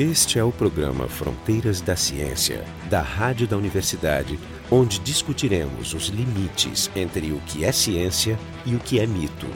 Este é o programa Fronteiras da Ciência, da Rádio da Universidade, onde discutiremos os limites entre o que é ciência e o que é mito.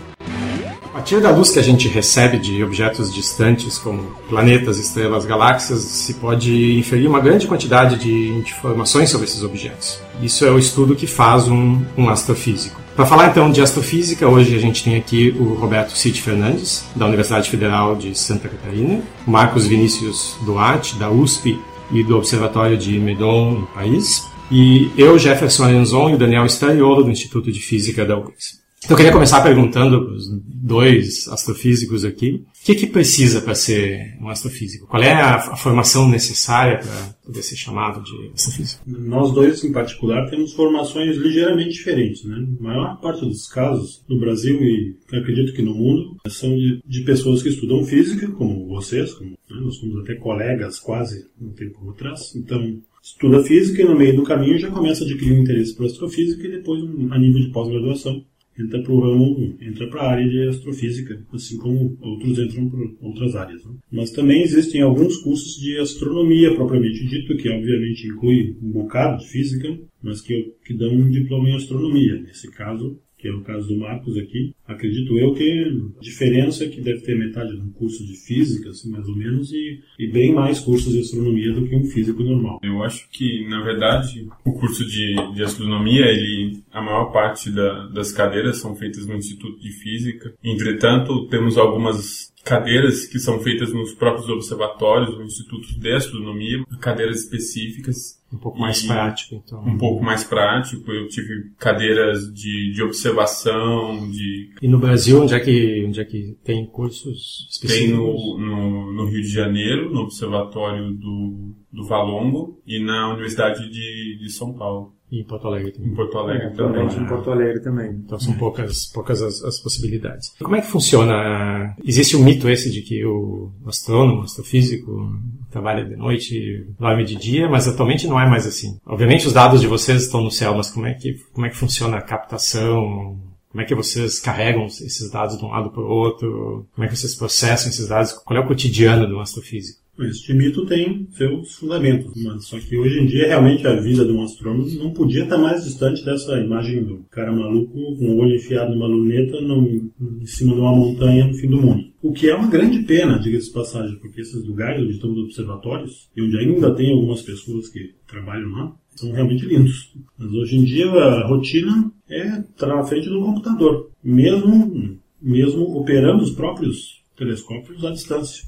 A partir da luz que a gente recebe de objetos distantes, como planetas, estrelas, galáxias, se pode inferir uma grande quantidade de informações sobre esses objetos. Isso é o estudo que faz um, um astrofísico. Para falar então de astrofísica, hoje a gente tem aqui o Roberto Cid Fernandes, da Universidade Federal de Santa Catarina, Marcos Vinícius Duarte, da USP e do Observatório de Meudon, no país, e eu, Jefferson Arenzon e o Daniel Stariolo, do Instituto de Física da URGS. Então, eu queria começar perguntando para os dois astrofísicos aqui, o que, que precisa para ser um astrofísico? Qual é a, a formação necessária para poder ser chamado de astrofísico? Nós dois, em particular, temos formações ligeiramente diferentes. Né? A maior parte dos casos no Brasil e acredito que no mundo são de, de pessoas que estudam física, como vocês, como, né? nós somos até colegas quase um tempo atrás, então estuda física e no meio do caminho já começa a adquirir um interesse por astrofísica e depois a nível de pós-graduação entra para o ramo, entra para a área de astrofísica, assim como outros entram para outras áreas. Né? Mas também existem alguns cursos de astronomia propriamente dito, que obviamente inclui um bocado de física, mas que, que dão um diploma em astronomia. Nesse caso, que é o caso do Marcos aqui, acredito eu que a diferença é que deve ter metade de um curso de física, assim, mais ou menos, e, e bem mais cursos de astronomia do que um físico normal. Eu acho que, na verdade, o curso de, de astronomia, ele, a maior parte da, das cadeiras são feitas no Instituto de Física. Entretanto, temos algumas cadeiras que são feitas nos próprios observatórios, no Instituto de Astronomia, cadeiras específicas. Um pouco mais e prático, então. Um pouco mais prático. Eu tive cadeiras de, de observação, de... E no Brasil, onde é que, onde é que tem cursos específicos? Tem no, no, no Rio de Janeiro, no Observatório do, do Valongo, e na Universidade de, de São Paulo. E em Porto Alegre também. Em Porto Alegre é, também. Em Porto Alegre também. Então são poucas, poucas as, as, possibilidades. Como é que funciona? Existe o um mito esse de que o astrônomo, o astrofísico, trabalha de noite, dorme de dia, mas atualmente não é mais assim. Obviamente os dados de vocês estão no céu, mas como é que, como é que funciona a captação? Como é que vocês carregam esses dados de um lado para o outro? Como é que vocês processam esses dados? Qual é o cotidiano do astrofísico? Este mito tem seus fundamentos, mas só que hoje em dia realmente a vida de um astrônomo não podia estar mais distante dessa imagem do cara maluco com o olho enfiado numa luneta no, em cima de uma montanha no fim do mundo. O que é uma grande pena, diga-se de passagem, porque esses lugares onde estão os observatórios, e onde ainda tem algumas pessoas que trabalham lá, são realmente lindos. Mas hoje em dia a rotina é estar na frente do computador, mesmo, mesmo operando os próprios telescópios à distância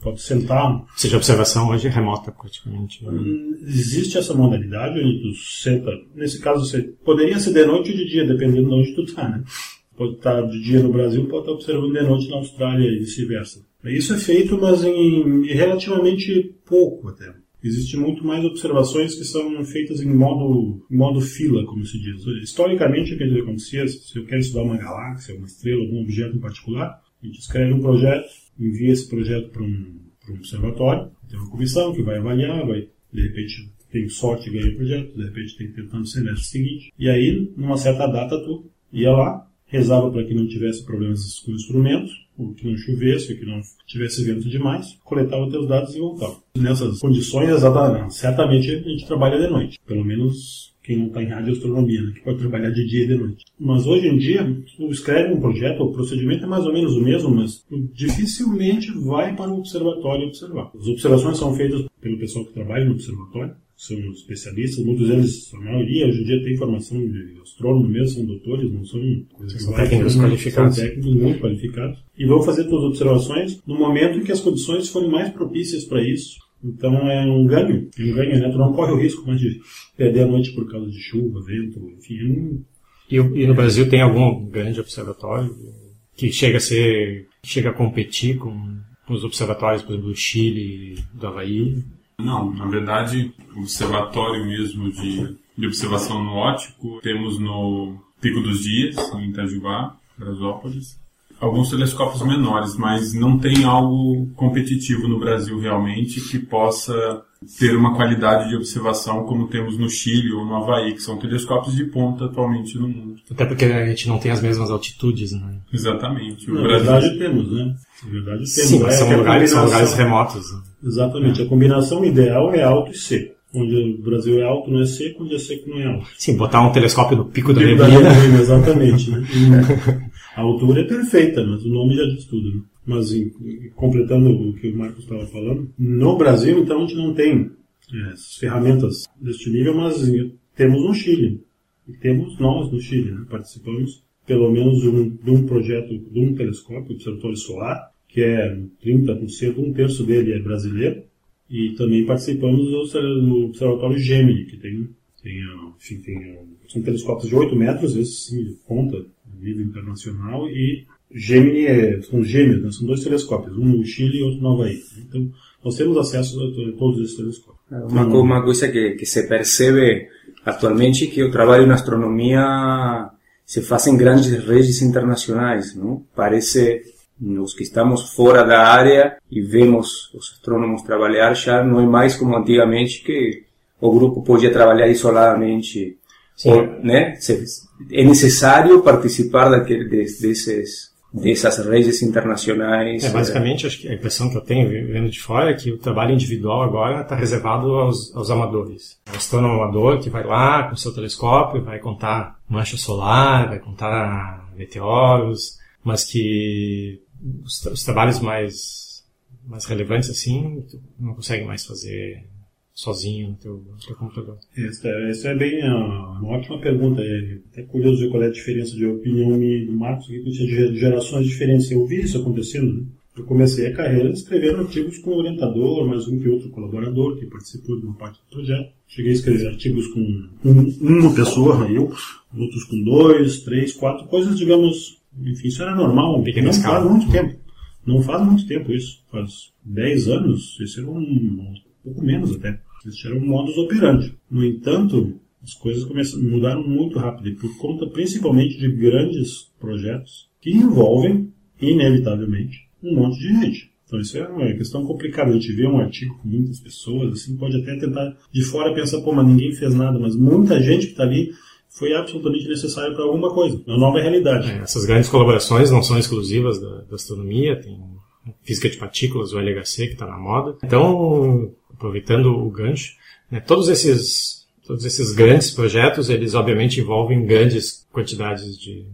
pode sentar. Seja, observação hoje é remota praticamente. Né? Existe essa modalidade onde tu senta. Nesse caso, você poderia ser de noite ou de dia, dependendo de onde tu está, né? Pode estar de dia no Brasil, pode estar observando de noite na Austrália e vice-versa. Isso é feito, mas em relativamente pouco até. Existem muito mais observações que são feitas em modo, em modo fila, como se diz. Historicamente, o que acontecia, se eu quero estudar uma galáxia, uma estrela, algum objeto em particular, a gente escreve um projeto, envia esse projeto para um, um observatório, tem uma comissão que vai avaliar, vai, de repente tem sorte e ganha o projeto, de repente tem tentando no semestre seguinte. E aí, numa certa data, tu ia lá, rezava para que não tivesse problemas com o instrumento, ou que não chovesse, ou que não tivesse vento demais, coletava teus dados e voltava. Nessas condições, exatamente, certamente a gente trabalha de noite. Pelo menos quem não está em radioastronomia, né, que pode trabalhar de dia e de noite. Mas hoje em dia, tu escreve um projeto, o procedimento é mais ou menos o mesmo, mas dificilmente vai para o observatório observar. As observações são feitas pelo pessoal que trabalha no observatório, são especialistas, muitos deles, a maioria, hoje em dia tem formação de astrônomo mesmo, são doutores, não são, são técnicos qualificados. São técnicos muito qualificados. E vão fazer suas observações no momento em que as condições forem mais propícias para isso então é um ganho, é um ganho, né? Tu não corre o risco mais de perder a noite por causa de chuva, vento, enfim. É um... e, e, no Brasil tem algum grande observatório que chega a ser, chega a competir com, com os observatórios, por exemplo, do Chile, do Havaí? Não, na verdade, o observatório mesmo de, de observação no ótico temos no Pico dos Dias, em Itajubá, Brasópolis, alguns telescópios menores, mas não tem algo competitivo no Brasil realmente que possa ter uma qualidade de observação como temos no Chile ou no Havaí, que são telescópios de ponta atualmente no mundo. Até porque a gente não tem as mesmas altitudes, né? Exatamente. Na Brasil... verdade temos, né? Na verdade temos. Sim, mas são, lugares, são lugares remotos. Né? Exatamente. A combinação ideal é alto e seco. Onde o Brasil é alto não é seco, onde é seco não é alto. Sim, botar um telescópio no pico, Pico da neblina. exatamente. Né? E a altura é perfeita, mas o nome já diz tudo. Né? Mas em- completando o que o Marcos estava falando, no Brasil, então, a gente não tem é, essas ferramentas deste nível, mas em- temos no Chile. E temos nós no Chile, né? participamos pelo menos um, de um projeto, de um telescópio, Observatório Solar, que é 30%, um terço dele é brasileiro, e também participamos do, do Observatório Gemini, que tem, tem, enfim, tem, são telescópios de 8 metros, esse sim conta nível internacional, e Gemini é, são gêmeos, né? são dois telescópios, um no Chile e outro no Havaí. Então, nós temos acesso a, to- a todos esses telescópios. Uma, co- uma coisa que, que se percebe atualmente é que o trabalho na astronomia se faz em grandes redes internacionais, não? Parece os que estamos fora da área e vemos os astrônomos trabalhar já não é mais como antigamente que o grupo podia trabalhar isoladamente, ou, né? É necessário participar daquele, des- desses dessas redes internacionais. É, basicamente, acho que a impressão que eu tenho vendo de fora é que o trabalho individual agora está reservado aos, aos amadores. O astrônomo amador que vai lá com seu telescópio, vai contar mancha solar, vai contar meteoros, mas que os, os trabalhos mais, mais relevantes assim, tu não consegue mais fazer sozinho no teu, teu computador. Essa, essa é bem ah, uma ótima pergunta. É até curioso ver qual é a diferença de opinião minha e do Marcos, que tinha gerações diferentes. Eu vi isso acontecendo. Né? Eu comecei a carreira escrevendo artigos com orientador, mais um que outro colaborador que participou de uma parte do projeto. Cheguei a escrever artigos com um- uma pessoa, eu, outros com dois, três, quatro, coisas, digamos, enfim, isso era normal. Pequena não escala. faz muito tempo. Não faz muito tempo isso. Faz 10 anos, esse era um, um pouco menos até. Esse era um modus operandi. No entanto, as coisas começaram, mudaram muito rápido, por conta principalmente de grandes projetos que envolvem, inevitavelmente, um monte de gente. Então isso é uma questão complicada. A gente vê um artigo com muitas pessoas, assim, pode até tentar de fora pensar, pô, mas ninguém fez nada, mas muita gente que está ali foi absolutamente necessário para alguma coisa, uma nova realidade. É, essas grandes colaborações não são exclusivas da, da astronomia, tem física de partículas, o LHC, que está na moda. Então, aproveitando o gancho, né, todos esses todos esses grandes projetos, eles obviamente envolvem grandes quantidades de,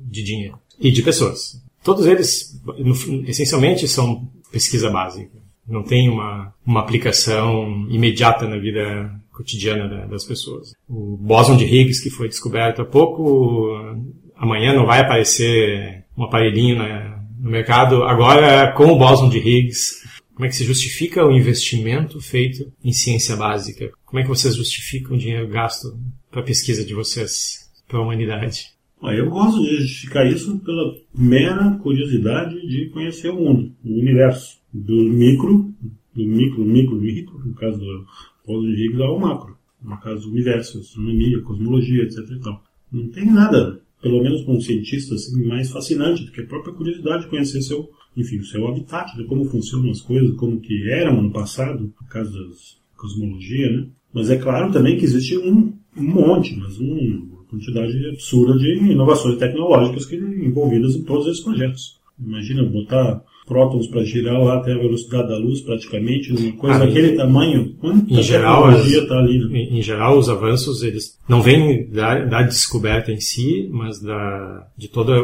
de dinheiro e de pessoas. Todos eles, no- essencialmente, são pesquisa básica. Não tem uma, uma aplicação imediata na vida cotidiana da- das pessoas. O bóson de Higgs, que foi descoberto há pouco, amanhã não vai aparecer um aparelhinho na- no mercado. Agora, com o bóson de Higgs, como é que se justifica o investimento feito em ciência básica? Como é que vocês justificam o dinheiro gasto para a pesquisa de vocês, para a humanidade? Ó, Eu gosto de justificar isso pela mera curiosidade de conhecer o mundo, o universo, do micro, do micro, micro, micro, no caso do Higgs, ao macro, no caso do universo, astronomia, cosmologia, etc. E tal. Não tem nada, pelo menos para um cientista, assim, mais fascinante do que a própria curiosidade de conhecer seu, enfim, o seu habitat, de como funcionam as coisas, como que eram no passado, no caso da cosmologia, né? Mas é claro também que existe um, um monte, mas um, uma quantidade absurda de inovações tecnológicas que envolvidas em todos esses projetos. Imagina botar prótons para girar lá até a velocidade da luz, praticamente, numa coisa Ah, daquele tamanho. Quanta em geral, tecnologia está ali, né? Em, em geral, os avanços eles não vêm da, da descoberta em si, mas da, de toda,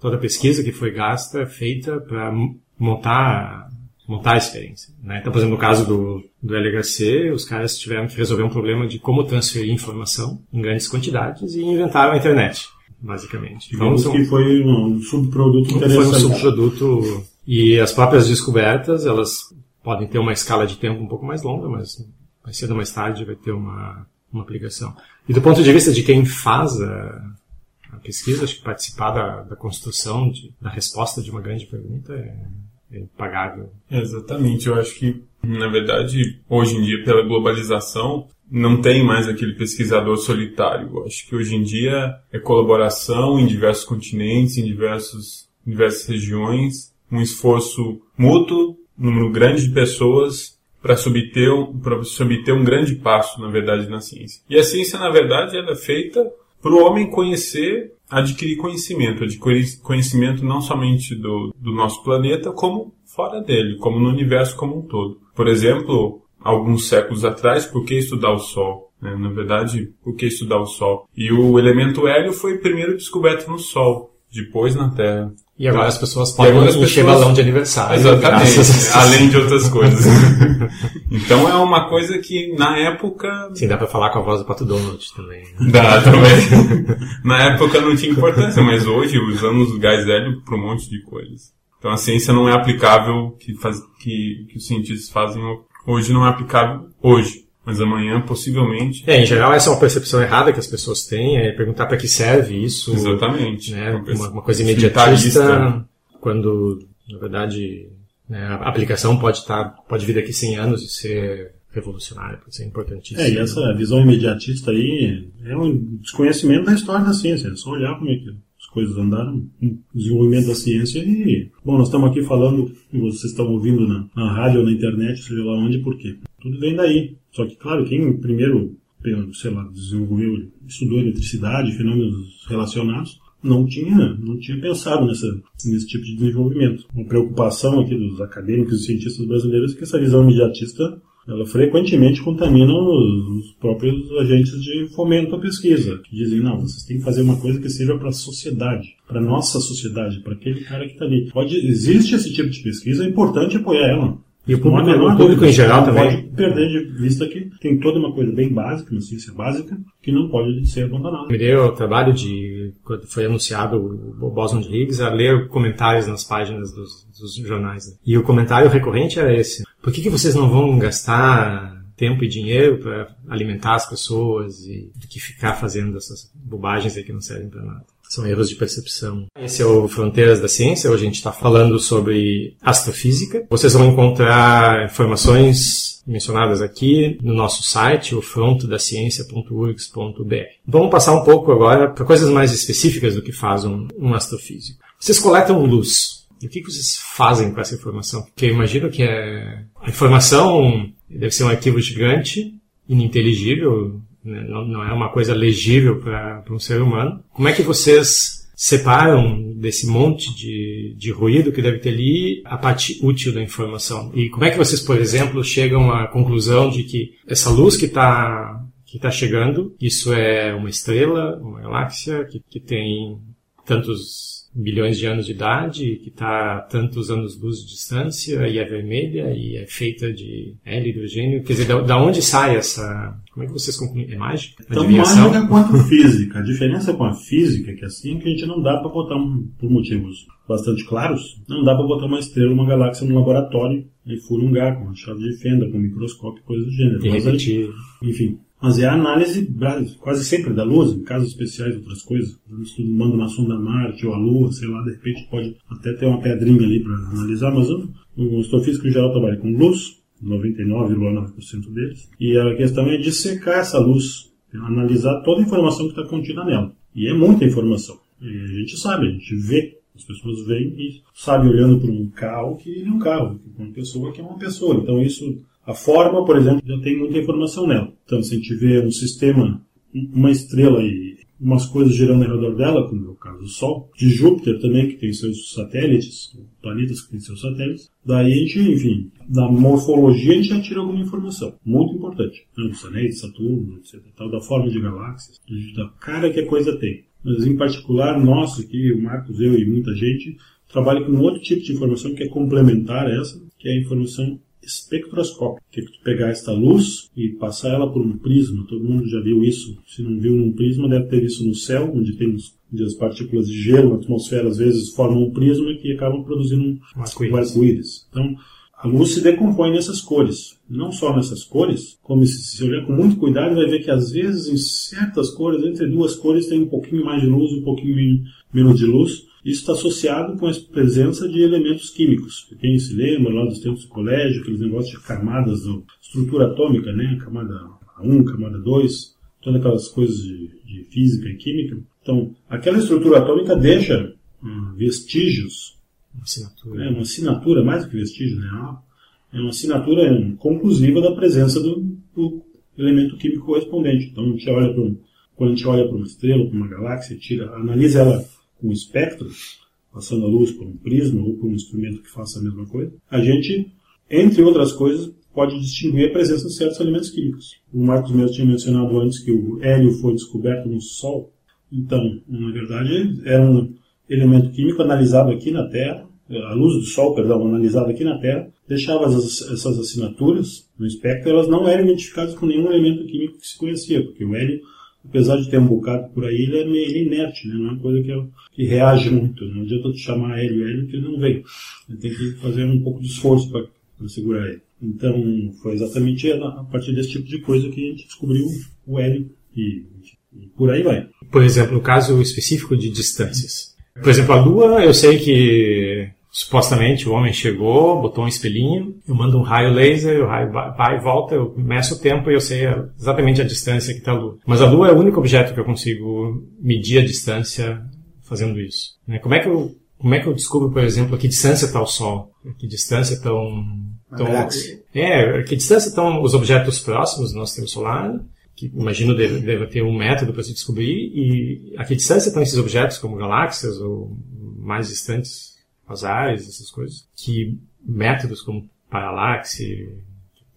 toda a pesquisa que foi gasta, feita para montar, montar a experiência. Né? Então, por exemplo, no caso do, do LHC, os caras tiveram que resolver um problema de como transferir informação em grandes quantidades e inventaram a internet, basicamente. Então, Digamos são- que foi um subproduto foi um interessante. subproduto e as próprias descobertas elas podem ter uma escala de tempo um pouco mais longa, mas mais cedo ou mais tarde vai ter uma, uma aplicação. E do ponto de vista de quem faz a, a pesquisa, acho que participar da, da construção, de- da resposta de uma grande pergunta é, é. Exatamente, eu acho que, na verdade, hoje em dia, pela globalização, não tem mais aquele pesquisador solitário. Eu acho que hoje em dia é colaboração em diversos continentes, em diversos, diversas regiões, um esforço mútuo, um número grande de pessoas para pra subter um grande passo, na verdade, na ciência. E a ciência, na verdade, ela é feita para o homem conhecer, adquirir conhecimento, adquirir conhecimento não somente do, do nosso planeta, como fora dele, como no universo como um todo. Por exemplo, alguns séculos atrás, por que estudar o Sol? Né? Na verdade, por que estudar o Sol? E o elemento hélio foi primeiro descoberto no Sol, depois na Terra. E agora as pessoas podem encher pessoas... balão de aniversário. Exatamente, além de outras coisas. então é uma coisa que na época... Sim, dá pra falar com a voz do Pato Donald também. Né? Dá também. na época não tinha importância, mas hoje usamos o gás hélio para um monte de coisas. Então a ciência não é aplicável, que, faz, que, que os cientistas fazem hoje não é aplicável hoje. Mas amanhã, possivelmente. É, em geral, essa é uma percepção errada que as pessoas têm, é perguntar para que serve isso. Exatamente. Né, uma, uma coisa imediatista, quando, na verdade, né, a aplicação pode, estar, tá, pode vir daqui 100 anos e ser revolucionária, pode ser importantíssima. É, e essa visão imediatista aí é um desconhecimento da história da ciência, é só olhar como é que as coisas andaram, o desenvolvimento da ciência e, bom, nós estamos aqui falando, vocês estão ouvindo na, na rádio ou na internet, seja lá onde, por quê? Tudo vem daí. Só que, claro, quem primeiro, sei lá, desenvolveu, estudou eletricidade, fenômenos relacionados, não tinha, não tinha pensado nessa, nesse tipo de desenvolvimento. Uma preocupação aqui dos acadêmicos e cientistas brasileiros é que essa visão imediatista ela frequentemente contamina os, os, próprios agentes de fomento à pesquisa, que dizem, não, vocês têm que fazer uma coisa que seja para a sociedade, para nossa sociedade, para aquele cara que está ali. Pode, existe esse tipo de pesquisa, é importante apoiar ela. E o público, o público em geral também. pode perder de vista que tem toda uma coisa bem básica, uma ciência básica, que não pode ser abandonada. Me deu o trabalho de, quando foi anunciado o Boson de Higgs, a ler comentários nas páginas dos, dos jornais. Né? E o comentário recorrente era esse. Por que, que vocês não vão gastar tempo e dinheiro para alimentar as pessoas e do que ficar fazendo essas bobagens aí que não servem para nada? São erros de percepção. Esse é o Fronteiras da Ciência. Hoje a gente está falando sobre astrofísica. Vocês vão encontrar informações mencionadas aqui no nosso site, o frontodaciencia.urgs.br. Vamos passar um pouco agora para coisas mais específicas do que faz um, um astrofísico. Vocês coletam luz. E o que vocês fazem com essa informação? Porque eu imagino que é... a informação deve ser um arquivo gigante, ininteligível, né? não, não, é uma coisa legível para um ser humano. Como é que vocês separam desse monte de, de ruído que deve ter ali a parte útil da informação? E como é que vocês, por exemplo, chegam à conclusão de que essa luz que está que tá chegando, isso é uma estrela, uma galáxia que, que tem tantos bilhões de anos de idade, que está tantos anos-luz de distância, e é vermelha, e é feita de hélio, hidrogênio. Quer dizer, da, da onde sai essa... Como é que vocês concluem? É mágica? Então, mágica quanto física. A diferença com a física é que assim que a gente não dá para botar, um, por motivos bastante claros, não dá para botar uma estrela, uma galáxia no laboratório e furar com uma chave de fenda, com um microscópio, coisa do gênero. Mas enfim, mas é a análise quase sempre da luz, em casos especiais, outras coisas. Se tu manda uma sonda Marte ou a Lua, sei lá, de repente pode até ter uma pedrinha ali para analisar, mas o, astrofísico em geral trabalha com luz, 99,9% deles, e a questão é dissecar essa luz, analisar toda a informação que está contida nela. E é muita informação. E a gente sabe, a gente vê as pessoas veem e sabem olhando para um carro que ele é um carro, uma pessoa que é uma pessoa. Então isso a forma, por exemplo, já tem muita informação nela. Então, se a gente vê um sistema, uma estrela e umas coisas girando ao redor dela, como é o caso do Sol, de Júpiter também, que tem seus satélites, planetas que têm seus satélites, daí a gente, enfim, da morfologia a gente já tira alguma informação, muito importante, né, dos anéis, Saturno, etc, tal, da forma de galáxias, da cara que a coisa tem. Mas em particular, nós aqui, o Marcos, eu e muita gente, trabalha com outro tipo de informação que é complementar a essa, que é a informação espectroscópio, que é tu pegar esta luz e passar ela por um prisma. Todo mundo já viu isso. Se não viu num prisma, deve ter isso no céu, onde tem onde as partículas de gelo na atmosfera às vezes formam um prisma que acabam produzindo um arco-íris. Então, a luz se decompõe nessas cores. Não só nessas cores, como se, se olhar com muito cuidado, vai ver que às vezes em certas cores, entre duas cores, tem um pouquinho mais de luz, um pouquinho menos de luz. Isso está associado com a presença de elementos químicos. Quem se lembra lá dos tempos do colégio, aqueles negócios de camadas, de estrutura atômica, né? camada 1, camada 2, todas aquelas coisas de, de física e química. Então, aquela estrutura atômica deixa hum, vestígios. Uma assinatura. É uma assinatura, mais do que vestígio, né? É uma assinatura conclusiva da presença do, do elemento químico correspondente. Então, a gente olha para um quando a gente olha para uma estrela, para uma galáxia, tira, analisa ela com espectro, passando a luz por um prisma ou por um instrumento que faça a mesma coisa, a gente, entre outras coisas, pode distinguir a presença de certos elementos químicos. O Marcos mesmo tinha mencionado antes que o hélio foi descoberto no Sol. Então, na verdade, era um elemento químico analisado aqui na Terra, a luz do Sol, perdão, analisada aqui na Terra, deixava as, essas assinaturas no espectro, elas não eram identificadas com nenhum elemento químico que se conhecia, porque o hélio, apesar de ter um bocado por aí, ele é meio é inerte, né? não é uma coisa que, é, que reage muito. Não adianta tu chamar hélio hélio que ele não vem. Ele tem que fazer um pouco de esforço para segurar ele. Então, foi exatamente a partir desse tipo de coisa que a gente descobriu o hélio e, e por aí vai. Por exemplo, no caso específico de distâncias. Por exemplo, a Lua, eu sei que supostamente o homem chegou, botou um espelhinho, eu mando um raio laser, o raio vai e volta, eu meço o tempo e eu sei exatamente a distância que está a Lua. Mas a Lua é o único objeto que eu consigo medir a distância fazendo isso. Né? Como é que eu como é que eu descubro, por exemplo, a que distância está o Sol? A que distância estão... Então, é, a que distância estão os objetos próximos do nosso sistema solar? que imagino deve, deve ter um método para se descobrir, e a que distância estão esses objetos, como galáxias ou mais distantes, quasares, essas coisas, que métodos como paralaxe,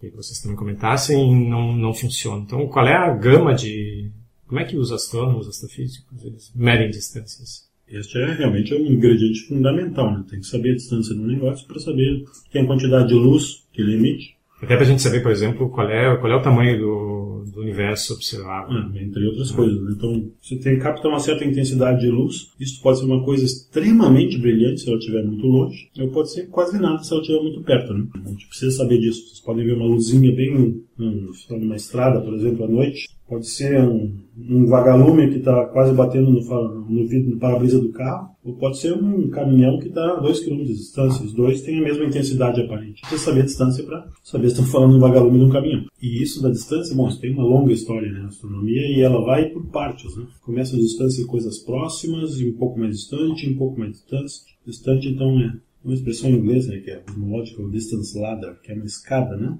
que vocês também comentassem, não, não funcionam. Então, qual é a gama de... Como é que os astrônomos, astrofísicos, eles medem distâncias? Este é realmente um ingrediente fundamental, né? Tem que saber a distância do negócio para saber a quantidade de luz que ele emite até para a gente saber, por exemplo, qual é, qual é o tamanho do, do universo observável. Ah, entre outras coisas. Né? Então, você tem, capta uma certa intensidade de luz. Isso pode ser uma coisa extremamente brilhante se ela estiver muito longe, ou pode ser quase nada se ela estiver muito perto. Né? A gente precisa saber disso. Vocês podem ver uma luzinha bem numa estrada, por exemplo, à noite. Pode ser um, um vagalume que está quase batendo no, no vidro, no para-brisa do carro, ou pode ser um caminhão que está a 2 km de distância. Os dois têm a mesma intensidade aparente. Precisa saber a distância para saber se estão falando de um vagalume de um caminhão. E isso da distância, bom, isso tem uma longa história né, na astronomia e ela vai por partes. Né? Começa a distância em coisas próximas e um pouco mais distante, um pouco mais distante. Distante, então, é uma expressão em inglês, né, que é cosmological distance ladder, que é uma escada, né?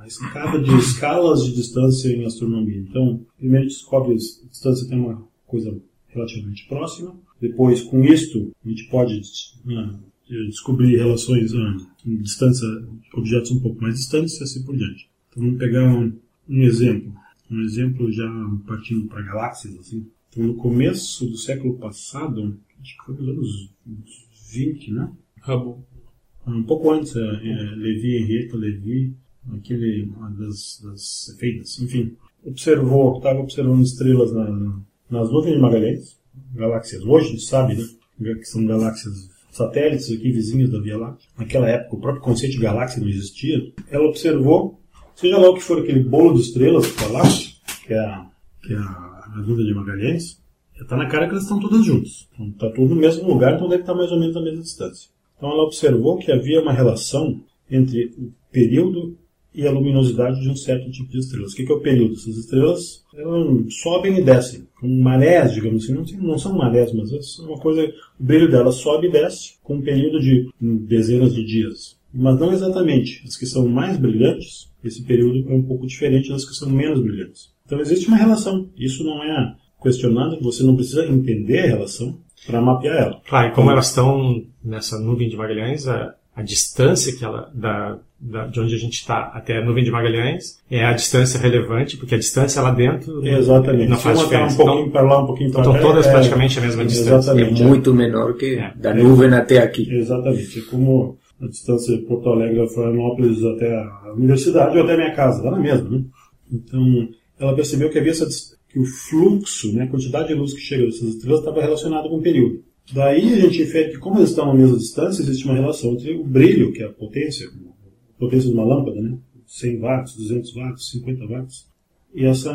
a escada de escalas de distância em astronomia. Então, primeiro descobre a distância tem uma coisa relativamente próxima. Depois, com isto, a gente pode uh, descobrir relações uh, em distância, objetos um pouco mais distantes e assim por diante. Então, vamos pegar um, um exemplo. Um exemplo já partindo para galáxias, assim. Então, no começo do século passado, acho que foi nos anos 20, né? Hubble um pouco antes, é, é, Levi, Henrietta Levi, aquele uma das, das feitas, enfim, observou, estava observando estrelas na, nas nuvens de Magalhães, galáxias. Hoje a gente sabe, né, que são galáxias satélites aqui vizinhas da Via Láctea. Naquela época o próprio conceito de galáxia não existia. Ela observou, seja lá o que for aquele bolo de estrelas que lá, que é a, que é a, de Magalhães, está na cara que elas estão todas juntas. Então, está tudo no mesmo lugar, então deve estar mais ou menos a mesma distância. Então ela observou que havia uma relação entre o período e a luminosidade de um certo tipo de estrelas. O que é o período? Essas estrelas sobem e descem, com marés, digamos assim. Não, não são marés, mas é uma coisa. O brilho delas sobe e desce com um período de dezenas de dias. Mas não exatamente. As que são mais brilhantes, esse período é um pouco diferente das que são menos brilhantes. Então existe uma relação. Isso não é questionado, você não precisa entender a relação, para mapear ela. Claro, e como elas estão nessa nuvem de Magalhães, a, a distância que ela, da, de onde a gente está até a nuvem de Magalhães é a distância relevante, porque a distância lá dentro exatamente. não faz diferença. Um pouquinho então, para lá, um pouquinho para Estão todas é, praticamente a mesma distância. Exatamente. É muito menor que é. da nuvem até aqui. Exatamente. É como a distância de Porto Alegre a Florianópolis até a universidade ou até a minha casa, lá na mesma, né? Então, ela percebeu que havia essa que o fluxo, né, a quantidade de luz que chega dessas estrelas estava relacionado com o período. Daí a gente infere que, como eles estão à mesma distância, existe uma relação entre o brilho, que é a potência, potência de uma lâmpada, né, 100 watts, 200 watts, 50 watts, e essa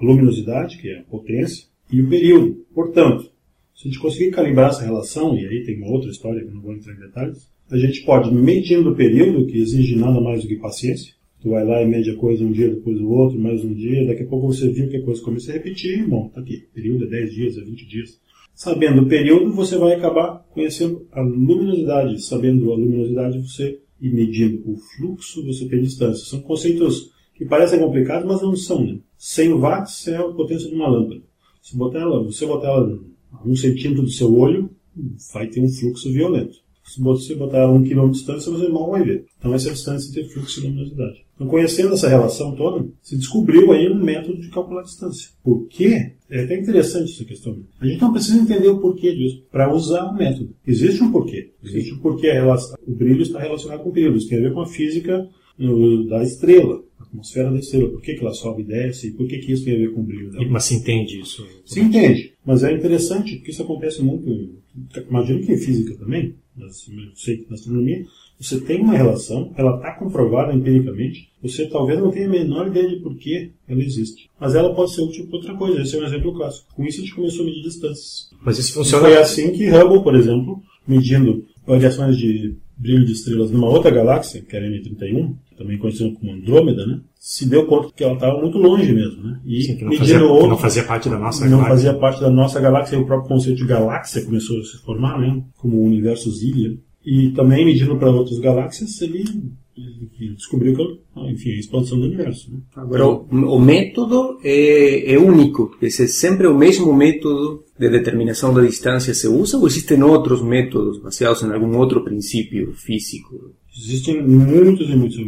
luminosidade, que é a potência, e o período. Portanto, se a gente conseguir calibrar essa relação, e aí tem uma outra história que eu não vou entrar em detalhes, a gente pode, medindo o período, que exige nada mais do que paciência, Tu vai lá e mede a coisa um dia, depois o outro, mais um dia, daqui a pouco você viu que a coisa começa a repetir, bom, tá aqui, período é 10 dias, é 20 dias. Sabendo o período, você vai acabar conhecendo a luminosidade. Sabendo a luminosidade, você, e medindo o fluxo, você tem distância. São conceitos que parecem complicados, mas não são. Né? 100 watts é a potência de uma lâmpada. Se botar ela, você botar ela a um centímetro do seu olho, vai ter um fluxo violento. Se você botar um quilômetro de distância, você mal vai ver. Então essa distância tem fluxo e luminosidade. Então, conhecendo essa relação toda, se descobriu aí um método de calcular a distância. Por quê? É até interessante essa questão. A gente não precisa entender o porquê disso para usar o método. Existe um porquê. Existe um porquê. O brilho está relacionado com o período. Isso tem a ver com a física da estrela, a atmosfera da estrela. Por que, que ela sobe e desce? E por que, que isso tem a ver com o brilho dela? Mas se entende isso? Se entende. Mas é interessante porque isso acontece muito. Imagino que em física também, na astronomia, você tem uma relação, ela está comprovada empiricamente, você talvez não tenha a menor ideia de por que ela existe. Mas ela pode ser útil para outra coisa, esse é um exemplo clássico. Com isso a gente começou a medir distâncias. Mas isso funciona... E foi assim que Hubble, por exemplo, medindo variações de brilho de estrelas numa outra galáxia, que era M31, também conhecida como Andrômeda, né? se deu conta que ela estava muito longe mesmo. Né? E Sim, que não, fazia, outro, não fazia parte da nossa não galáxia. fazia parte da nossa galáxia, e o próprio conceito de galáxia começou a se formar, né? como o universo Zillion. E também medindo para outras galáxias, ele enfim, descobriu que enfim, a expansão do universo. Né? Agora, o, o método é, é único, é sempre o mesmo método de determinação da distância se usa ou existem outros métodos baseados em algum outro princípio físico? Existem muitos e muitos.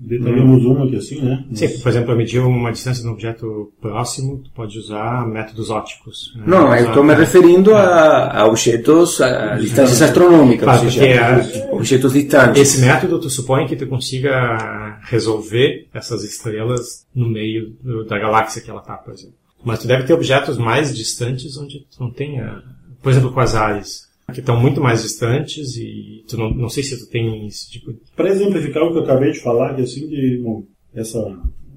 Detalhamos hum. uma aqui assim, né? Sim, por exemplo, para medir uma distância de um objeto próximo, tu pode usar métodos ópticos. Né? Não, eu estou me referindo a, a objetos, a distâncias astronômicas, claro, ou seja, é, objetos distantes. Esse método, tu supõe que tu consiga resolver essas estrelas no meio da galáxia que ela está, por exemplo. Mas tu deve ter objetos mais distantes onde tu não tenha, por exemplo, quasares que estão muito mais distantes e tu não, não sei se tu esse tipo. Para exemplificar o que eu acabei de falar, que assim de bom, essa,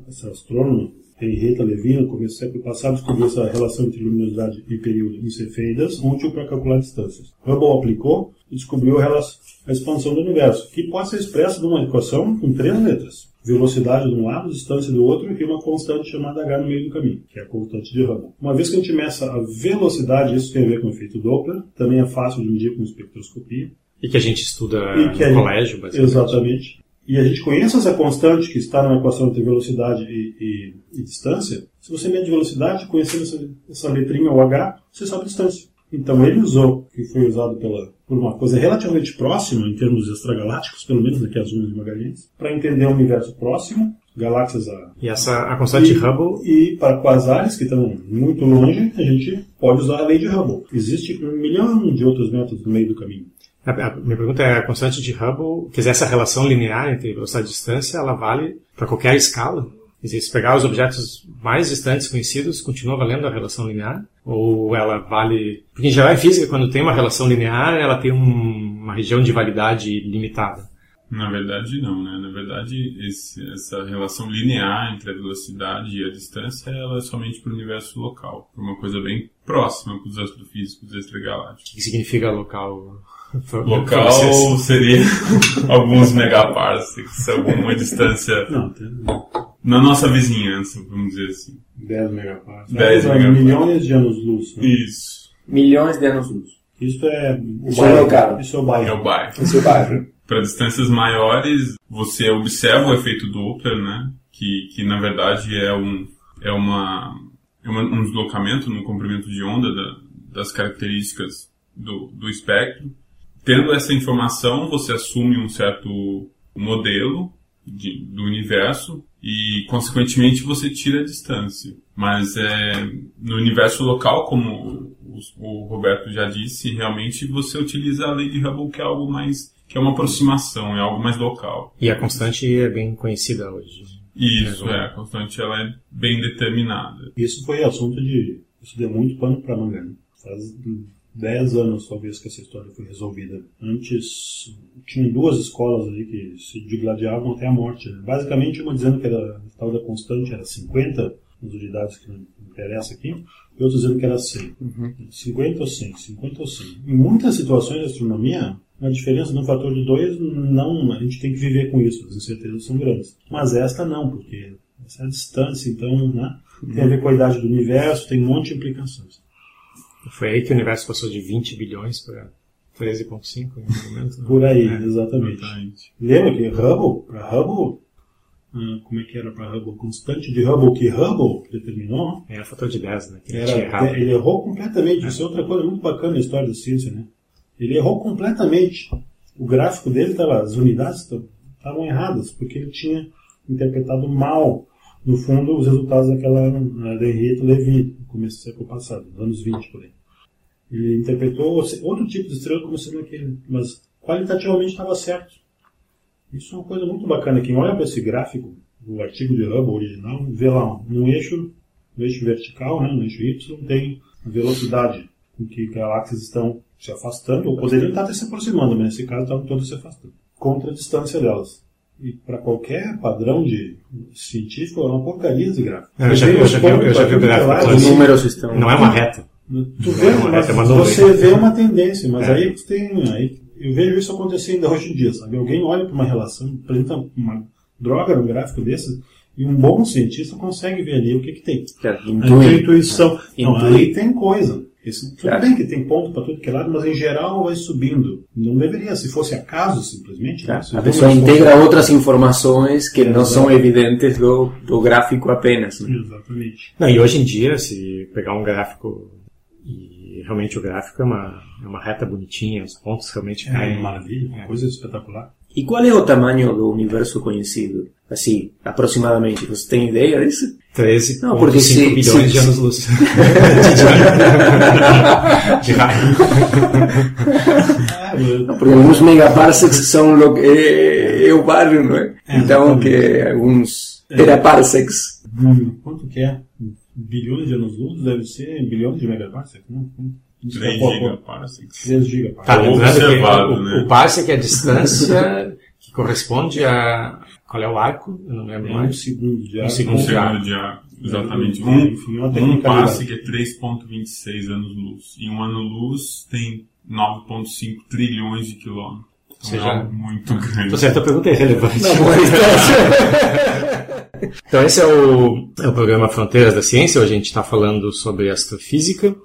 essa astrônoma Henrietta Levy, no começo do século passado, descobriu essa relação entre luminosidade e período em cefeidas, útil para calcular distâncias. Hubble aplicou e descobriu a expansão do universo, que pode ser expressa numa equação com três letras velocidade de um lado, distância do outro e uma constante chamada h no meio do caminho, que é a constante de Hubble. Uma vez que a gente meça a velocidade, isso tem a ver com o efeito Doppler, também é fácil de medir com espectroscopia. E que a gente estuda no gente, colégio, basicamente. Exatamente. E a gente conhece essa constante que está na equação entre velocidade e, e, e distância. Se você mede velocidade, conhecendo essa, essa letrinha, o h, você sabe a distância. Então ele usou, que foi usado pela, por uma coisa relativamente próxima, em termos extragalácticos, pelo menos daqui a Zoom de Magalhães, para entender o universo próximo, galáxias a. E essa a constante e, Hubble. E para quasares, que estão muito longe, a gente pode usar a lei de Hubble. Existe um milhão de outros métodos no meio do caminho. A, a minha pergunta é: a constante de Hubble, quer dizer, essa relação linear entre velocidade e distância, ela vale para qualquer escala? Se pegar os objetos mais distantes conhecidos, continua valendo a relação linear? Ou ela vale. Porque em geral, em física, quando tem uma relação linear, ela tem um, uma região de validade limitada. Na verdade, não, né? Na verdade, esse, essa relação linear entre a velocidade e a distância ela é somente para o universo local, para uma coisa bem próxima para os astrofísicos extragalácticos. O que significa local? Local seria alguns megaparsecs, alguma distância. Não, tem na nossa vizinhança, vamos dizer assim. 10 megaparsecs. 10 megaparsecs. Milhões de anos-luz. Né? Isso. Milhões de anos-luz. Isso é o Isso bairro. É. Isso é o bairro. É o bairro. Isso é o bairro. Para distâncias maiores, você observa o efeito Doppler, né? Que, que na verdade é um, é uma, é uma, um deslocamento no comprimento de onda da, das características do, do espectro. Tendo essa informação, você assume um certo modelo de, do universo e, consequentemente, você tira a distância. Mas é, no universo local, como o, o, Roberto já disse, realmente você utiliza a lei de Hubble, que é algo mais que é uma aproximação, é algo mais local. E a constante é bem conhecida hoje. Isso, é, a constante ela é bem determinada. Isso foi assunto de. Isso deu muito pano para manga. Né? Faz 10 anos, talvez, que essa história foi resolvida. Antes, tinha duas escolas ali que se digladiavam até a morte. Né? Basicamente, uma dizendo que era, a tal da constante era 50, nas unidades que não interessa aqui, e outra dizendo que era 100. Uhum. 50 ou 100, 50 ou 100. Em muitas situações de astronomia, a diferença no fator de 2, não, a gente tem que viver com isso, as incertezas são grandes. Mas esta não, porque essa é a distância, então, né? Tem a ver com a idade do universo, tem um monte de implicações. Foi aí que o universo passou de 20 bilhões para 13,5 em momento. Né? Por aí, é, exatamente. exatamente. Lembra que Hubble, para Hubble, ah, como é que era para Hubble? Constante de Hubble que Hubble determinou. Era fator de 10, né? Era, errado. ele errou completamente. Isso é outra coisa muito bacana na história da ciência, né? Ele errou completamente. O gráfico dele estava, as unidades estavam erradas, porque ele tinha interpretado mal, no fundo, os resultados daquela eh, da Henrietta no começo do século passado, nos anos 20 por aí. Ele interpretou outro tipo de estrela como sendo aquele, mas qualitativamente estava certo. Isso é uma coisa muito bacana. Quem olha para esse gráfico, o artigo de Hubble original, vê lá, no eixo, no eixo vertical, né, no eixo Y, tem a velocidade com que galáxias estão se afastando, ou poderiam estar até se aproximando, mas nesse caso estavam todas se afastando, contra a distância delas. E para qualquer padrão de científico, é uma porcaria esse gráfico. Eu já vi- eu já vi- eu já vi o gráfico Os números estão. Não é uma reta. Tu vê, Não, é mas uma nuvem. você vê uma tendência, mas É. aí tem. Aí, eu vejo isso acontecer ainda hoje em dia, sabe? Alguém olha para uma relação, apresenta uma droga no gráfico desse, e um bom cientista consegue ver ali o que, que tem. Claro, A intui. intuição. Não, Intui. aí tem coisa. Esse, tudo Claro. bem que tem ponto para tudo que é lado, mas em geral vai subindo. Não deveria, se fosse acaso simplesmente. né? Se A pessoa integra outras informações que não são evidentes do, do gráfico apenas. né? Exatamente. Não, e hoje em dia, se pegar um gráfico e realmente o gráfico é uma, é uma reta bonitinha, os pontos realmente É caem. uma maravilha, uma É. coisa espetacular. E qual é o tamanho do universo conhecido? Assim, aproximadamente. Você tem ideia disso? 13,5 Não, porque se- bilhões se- de anos-luz. de raio. Ah, Porque alguns megaparsecs são lo, é, é o barrio, não é? Então, exatamente. que alguns teraparsecs. Hum, quanto que é? Bilhões de anos-luz deve ser bilhões de megaparsecs, não? 3 Pô, pô, gigaparsecs. 3 gigaparsecs. Tá, lembrando que Observado, o, né? o parsec é a distância que corresponde a... Qual é o arco? Eu não lembro É um mais. segundo de Um ar. segundo. Um de ar. segundo de ar. Exatamente. Enfim, uma Um, um tecnicalidade. passe é 3.26 anos-luz. E um ano-luz tem 9.5 trilhões de quilômetros. Então Seja- é algo muito grande. Tô certo, a pergunta é relevante. Não, mas- Então esse é o, é o programa Fronteiras da Ciência. Hoje a gente está falando sobre astrofísica.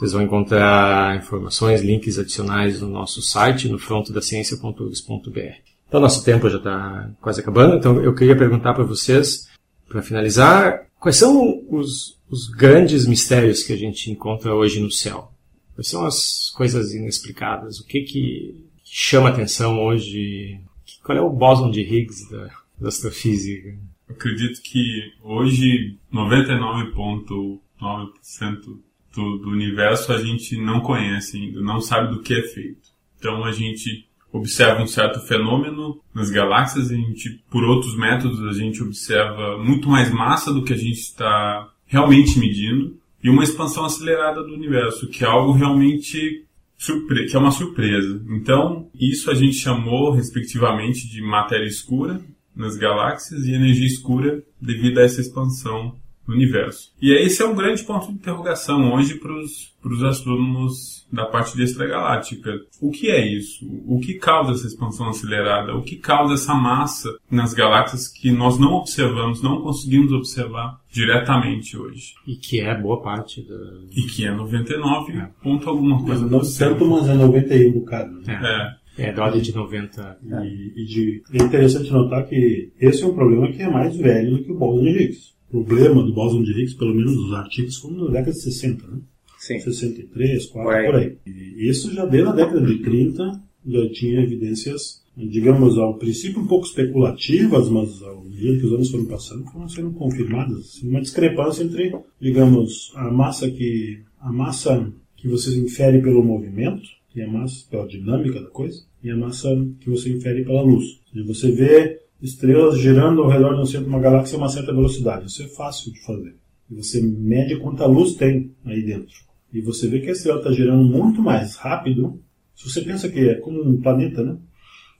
Vocês vão encontrar informações, links adicionais no nosso site, no frontodaciencia.urs.br. Então nosso tempo já está quase acabando, então eu queria perguntar para vocês, para finalizar, quais são os, os grandes mistérios que a gente encontra hoje no céu? Quais são as coisas inexplicadas? O que que chama atenção hoje? Qual é o bóson de Higgs da, da astrofísica? Acredito que hoje 99,9% do, do universo a gente não conhece ainda, não sabe do que é feito. Então a gente observa um certo fenômeno nas galáxias, a gente, por outros métodos, a gente observa muito mais massa do que a gente está realmente medindo e uma expansão acelerada do universo, que é algo realmente surpre que é uma surpresa. Então, isso a gente chamou, respectivamente, de matéria escura nas galáxias e energia escura devido a essa expansão no universo. E esse é um grande ponto de interrogação hoje para os astrônomos da parte de extragaláctica. O que é isso? O que causa essa expansão acelerada? O que causa essa massa nas galáxias que nós não observamos, não conseguimos observar diretamente hoje? E que é boa parte da. E que é 99 ponto alguma coisa Não tanto, mas é 91 bocado. Né? É, É, é da ordem de 90. E, e de, é interessante notar que esse é um problema que é mais velho do que o de Higgs. Problema do bóson de Higgs, pelo menos nos artigos, como na década de 60, né? Sim. 63, 4, Por aí. por aí. E isso já desde a década de 30 já tinha evidências, digamos, ao princípio um pouco especulativas, mas ao medida que os anos foram passando, foram sendo confirmadas. Assim, uma discrepância entre, digamos, a massa que a massa que você infere pelo movimento, que é a massa pela dinâmica da coisa, e a massa que você infere pela luz. E você vê estrelas girando ao redor de um centro de uma galáxia a uma certa velocidade. Isso é fácil de fazer. E você mede quanta luz tem aí dentro. E você vê que a estrela está girando muito mais rápido. Se você pensa que é como um planeta, né?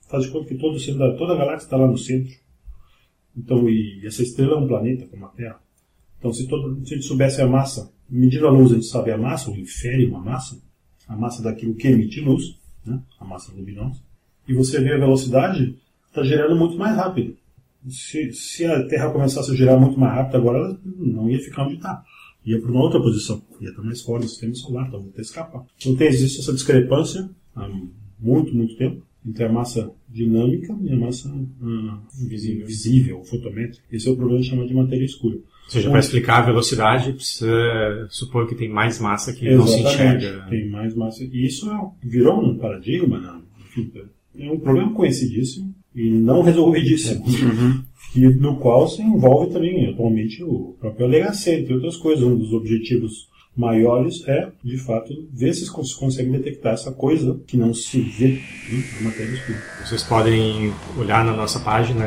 Faz de conta que todo centro, da- toda a galáxia está lá no centro. Então, e essa estrela é um planeta, como a Terra. Então, se, todo, se a gente soubesse a massa, medindo a luz, a gente sabe a massa, ou infere uma massa, a massa daquilo que emite luz, né? a massa luminosa, e você vê a velocidade, está girando muito mais rápido. Se, se a Terra começasse a girar muito mais rápido agora, ela não ia ficar onde está. Ia para uma outra posição. Ia estar mais fora do sistema solar, talvez até escapar. Então tem, existe essa discrepância há muito, muito tempo. entre a massa dinâmica e a massa uh, visível, visível, fotométrica. Esse é o problema chamado de matéria escura. Ou seja, para explicar a velocidade, precisa supor que tem mais massa que não se enxerga. Tem mais massa. E isso é, virou um paradigma, né? Enfim, é um problema conhecidíssimo e não resolvidíssimo. Uhum. E no qual se envolve também, atualmente, o próprio LHC, entre outras coisas. Um dos objetivos maiores é, de fato, ver se se consegue detectar essa coisa que não se vê né, na matéria escura. Vocês podem olhar na nossa página,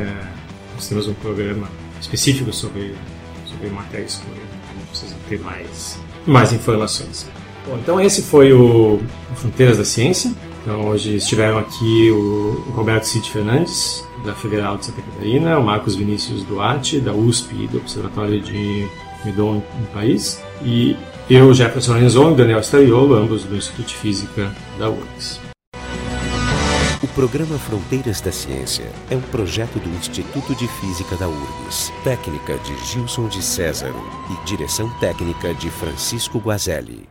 nós temos um programa específico sobre, sobre matéria escura, então precisam ter mais, mais informações. Bom, então esse foi o Fronteiras da Ciência. Então hoje estiveram aqui o Roberto Cid Fernandes, da Federal de Santa Catarina, o Marcos Vinícius Duarte, da USP e do Observatório de Medon no país, e eu, Jefferson Renzon e Daniel Stariolo, ambos do Instituto de Física da URGS. O programa Fronteiras da Ciência é um projeto do Instituto de Física da URGS, técnica de Gilson de César e direção técnica de Francisco Guazelli.